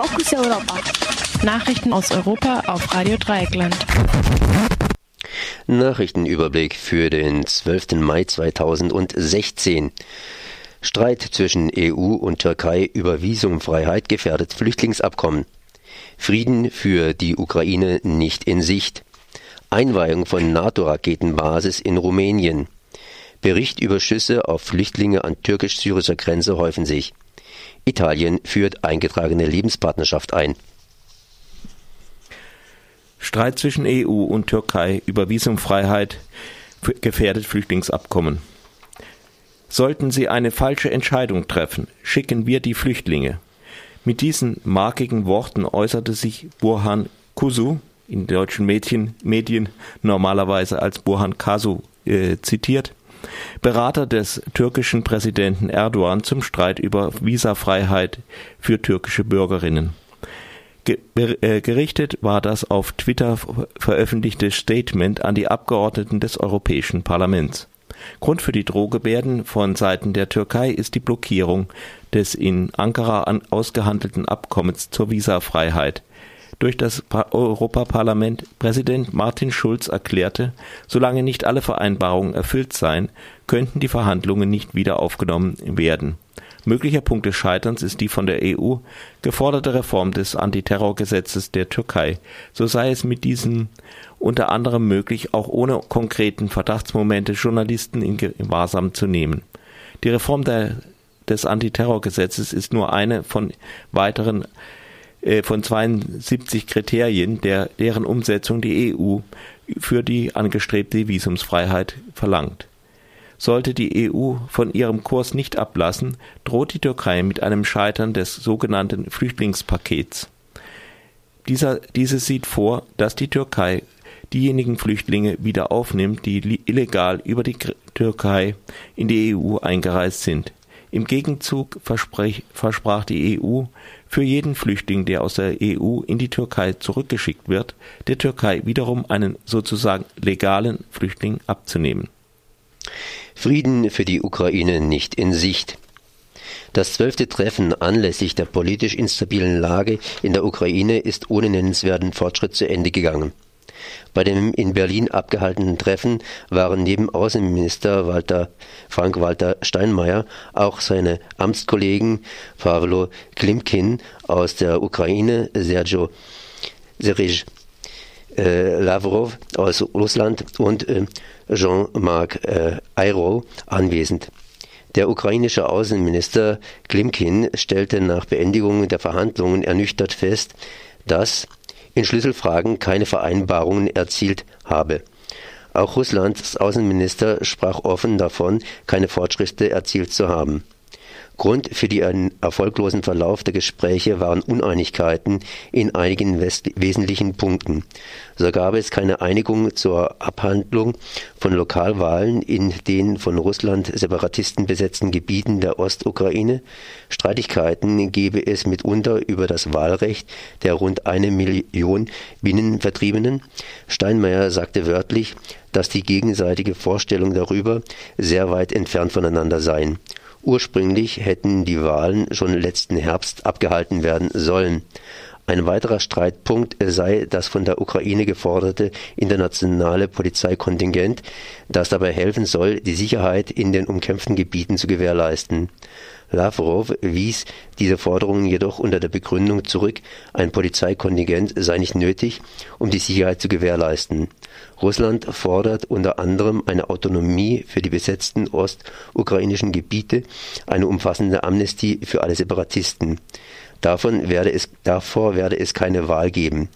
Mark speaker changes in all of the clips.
Speaker 1: Fokus Europa.
Speaker 2: Nachrichten aus Europa auf Radio Dreieckland.
Speaker 3: Nachrichtenüberblick für den 12. Mai 2016. Streit zwischen EU und Türkei über Visumfreiheit gefährdet Flüchtlingsabkommen. Frieden für die Ukraine nicht in Sicht. Einweihung von NATO-Raketenbasis in Rumänien. Bericht über Schüsse auf Flüchtlinge an türkisch-syrischer Grenze häufen sich. Italien führt eingetragene Lebenspartnerschaft ein.
Speaker 4: Streit zwischen EU und Türkei über Visumfreiheit gefährdet Flüchtlingsabkommen. Sollten sie eine falsche Entscheidung treffen, schicken wir die Flüchtlinge. Mit diesen markigen Worten äußerte sich Burhan Kuzu, in deutschen Medien, Medien normalerweise als Burhan Kasu äh, zitiert, Berater des türkischen Präsidenten Erdogan zum Streit über Visafreiheit für türkische Bürgerinnen. Äh, gerichtet war das auf Twitter veröffentlichte Statement an die Abgeordneten des Europäischen Parlaments. Grund für die Drohgebärden von Seiten der Türkei ist die Blockierung des in Ankara ausgehandelten Abkommens zur Visafreiheit. Durch das Europaparlament Präsident Martin Schulz erklärte, solange nicht alle Vereinbarungen erfüllt seien, könnten die Verhandlungen nicht wieder aufgenommen werden. Möglicher Punkt des Scheiterns ist die von der EU geforderte Reform des Antiterrorgesetzes der Türkei. So sei es mit diesem unter anderem möglich, auch ohne konkreten Verdachtsmomente Journalisten in Gewahrsam zu nehmen. Die Reform der, des Antiterrorgesetzes ist nur eine von weiteren von 72 Kriterien, der, deren Umsetzung die EU für die angestrebte Visumsfreiheit verlangt. Sollte die EU von ihrem Kurs nicht ablassen, droht die Türkei mit einem Scheitern des sogenannten Flüchtlingspakets. Dieser, dieses sieht vor, dass die Türkei diejenigen Flüchtlinge wieder aufnimmt, die illegal über die Türkei in die EU eingereist sind. Im Gegenzug versprach die EU, für jeden Flüchtling, der aus der EU in die Türkei zurückgeschickt wird, der Türkei wiederum einen sozusagen legalen Flüchtling abzunehmen.
Speaker 3: Frieden für die Ukraine nicht in Sicht. Das zwölfte Treffen anlässlich der politisch instabilen Lage in der Ukraine ist ohne nennenswerten Fortschritt zu Ende gegangen. Bei dem in Berlin abgehaltenen Treffen waren neben Außenminister Walter, Frank-Walter Steinmeier auch seine Amtskollegen Pavlo Klimkin aus der Ukraine, Sergio Serij äh, Lavrov aus Russland und äh, Jean-Marc äh, Ayrault anwesend. Der ukrainische Außenminister Klimkin stellte nach Beendigung der Verhandlungen ernüchtert fest, dass in Schlüsselfragen keine Vereinbarungen erzielt habe. Auch Russlands Außenminister sprach offen davon, keine Fortschritte erzielt zu haben. Grund für den erfolglosen Verlauf der Gespräche waren Uneinigkeiten in einigen wesentlichen Punkten. So gab es keine Einigung zur Abhandlung von Lokalwahlen in den von Russland Separatisten besetzten Gebieten der Ostukraine. Streitigkeiten gebe es mitunter über das Wahlrecht der rund eine Million Binnenvertriebenen. Steinmeier sagte wörtlich, dass die gegenseitige Vorstellung darüber sehr weit entfernt voneinander seien. Ursprünglich hätten die Wahlen schon letzten Herbst abgehalten werden sollen. Ein weiterer Streitpunkt sei das von der Ukraine geforderte internationale Polizeikontingent, das dabei helfen soll, die Sicherheit in den umkämpften Gebieten zu gewährleisten. Lavrov wies diese Forderungen jedoch unter der Begründung zurück, ein Polizeikontingent sei nicht nötig, um die Sicherheit zu gewährleisten. Russland fordert unter anderem eine Autonomie für die besetzten ostukrainischen Gebiete, eine umfassende Amnestie für alle Separatisten. Davon werde es, davor werde es keine Wahl geben.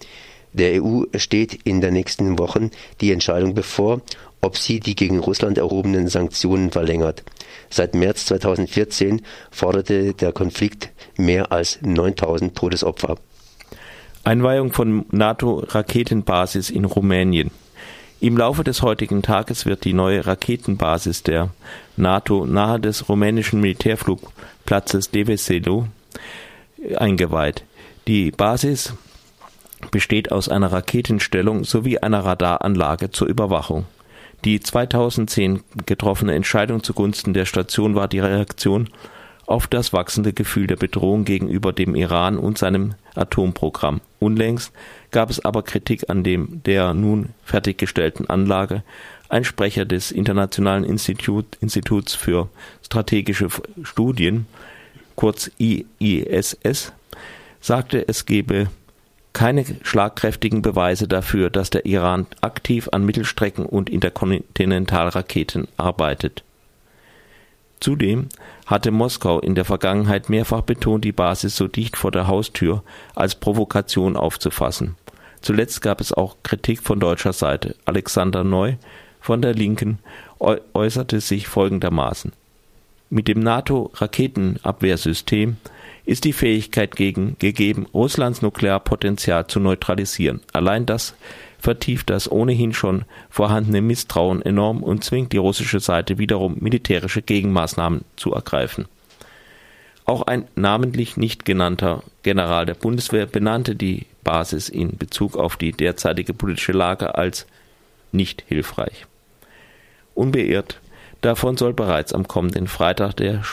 Speaker 3: Der EU steht in den nächsten Wochen die Entscheidung bevor, ob sie die gegen Russland erhobenen Sanktionen verlängert. Seit März 2014 forderte der Konflikt mehr als 9000 Todesopfer.
Speaker 4: Einweihung von NATO-Raketenbasis in Rumänien. Im Laufe des heutigen Tages wird die neue Raketenbasis der NATO nahe des rumänischen Militärflugplatzes Deveselu eingeweiht. Die Basis besteht aus einer Raketenstellung sowie einer Radaranlage zur Überwachung. Die 2010 getroffene Entscheidung zugunsten der Station war die Reaktion auf das wachsende Gefühl der Bedrohung gegenüber dem Iran und seinem Atomprogramm. Unlängst gab es aber Kritik an dem der nun fertiggestellten Anlage. Ein Sprecher des Internationalen Institut, Instituts für strategische Studien, kurz IISS, sagte, es gebe keine schlagkräftigen Beweise dafür, dass der Iran aktiv an Mittelstrecken- und Interkontinentalraketen arbeitet. Zudem hatte Moskau in der Vergangenheit mehrfach betont, die Basis so dicht vor der Haustür als Provokation aufzufassen. Zuletzt gab es auch Kritik von deutscher Seite. Alexander Neu von der Linken äußerte sich folgendermaßen. Mit dem NATO-Raketenabwehrsystem ist die Fähigkeit gegen, gegeben, Russlands Nuklearpotenzial zu neutralisieren. Allein das vertieft das ohnehin schon vorhandene Misstrauen enorm und zwingt die russische Seite wiederum militärische Gegenmaßnahmen zu ergreifen. Auch ein namentlich nicht genannter General der Bundeswehr benannte die Basis in Bezug auf die derzeitige politische Lage als nicht hilfreich. Unbeirrt davon soll bereits am kommenden Freitag der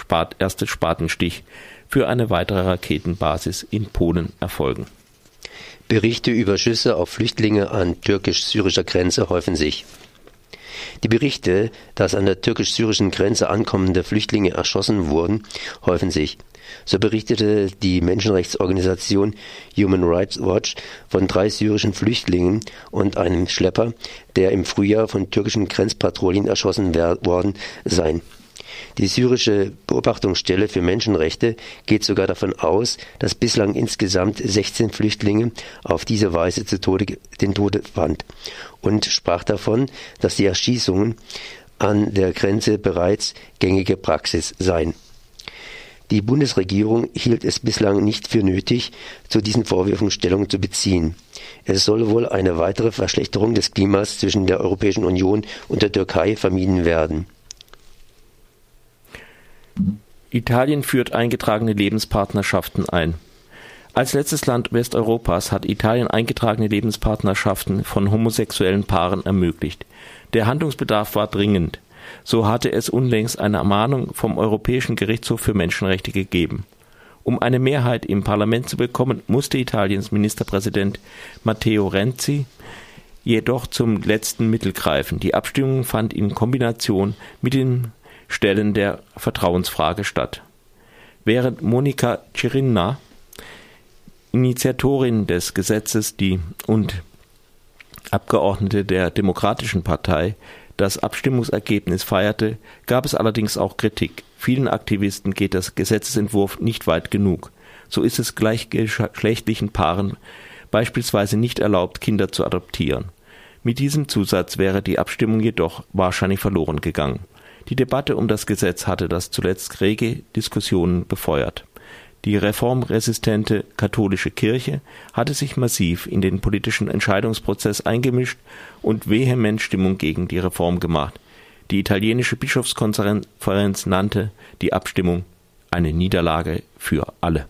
Speaker 4: erste Spatenstich für eine weitere Raketenbasis in Polen erfolgen.
Speaker 3: Berichte über Schüsse auf Flüchtlinge an türkisch-syrischer Grenze häufen sich. Die Berichte, dass an der türkisch-syrischen Grenze ankommende Flüchtlinge erschossen wurden, häufen sich. So berichtete die Menschenrechtsorganisation Human Rights Watch von drei syrischen Flüchtlingen und einem Schlepper, der im Frühjahr von türkischen Grenzpatrouillen erschossen worden sein. Die syrische Beobachtungsstelle für Menschenrechte geht sogar davon aus, dass bislang insgesamt 16 Flüchtlinge auf diese Weise zu Tode, den Tod fand und sprach davon, dass die Erschießungen an der Grenze bereits gängige Praxis seien. Die Bundesregierung hielt es bislang nicht für nötig, zu diesen Vorwürfen Stellung zu beziehen. Es soll wohl eine weitere Verschlechterung des Klimas zwischen der Europäischen Union und der Türkei vermieden werden.
Speaker 4: Italien führt eingetragene Lebenspartnerschaften ein. Als letztes Land Westeuropas hat Italien eingetragene Lebenspartnerschaften von homosexuellen Paaren ermöglicht. Der Handlungsbedarf war dringend. So hatte es unlängst eine Ermahnung vom Europäischen Gerichtshof für Menschenrechte gegeben. Um eine Mehrheit im Parlament zu bekommen, musste Italiens Ministerpräsident Matteo Renzi jedoch zum letzten Mittel greifen. Die Abstimmung fand in Kombination mit dem Stellen der Vertrauensfrage statt. Während Monika Cirinna, Initiatorin des Gesetzes die und Abgeordnete der Demokratischen Partei, das Abstimmungsergebnis feierte, gab es allerdings auch Kritik. Vielen Aktivisten geht das Gesetzesentwurf nicht weit genug. So ist es gleichgeschlechtlichen Paaren beispielsweise nicht erlaubt, Kinder zu adoptieren. Mit diesem Zusatz wäre die Abstimmung jedoch wahrscheinlich verloren gegangen. Die Debatte um das Gesetz hatte das zuletzt rege Diskussionen befeuert. Die reformresistente katholische Kirche hatte sich massiv in den politischen Entscheidungsprozess eingemischt und vehement Stimmung gegen die Reform gemacht. Die italienische Bischofskonferenz nannte die Abstimmung eine Niederlage für alle.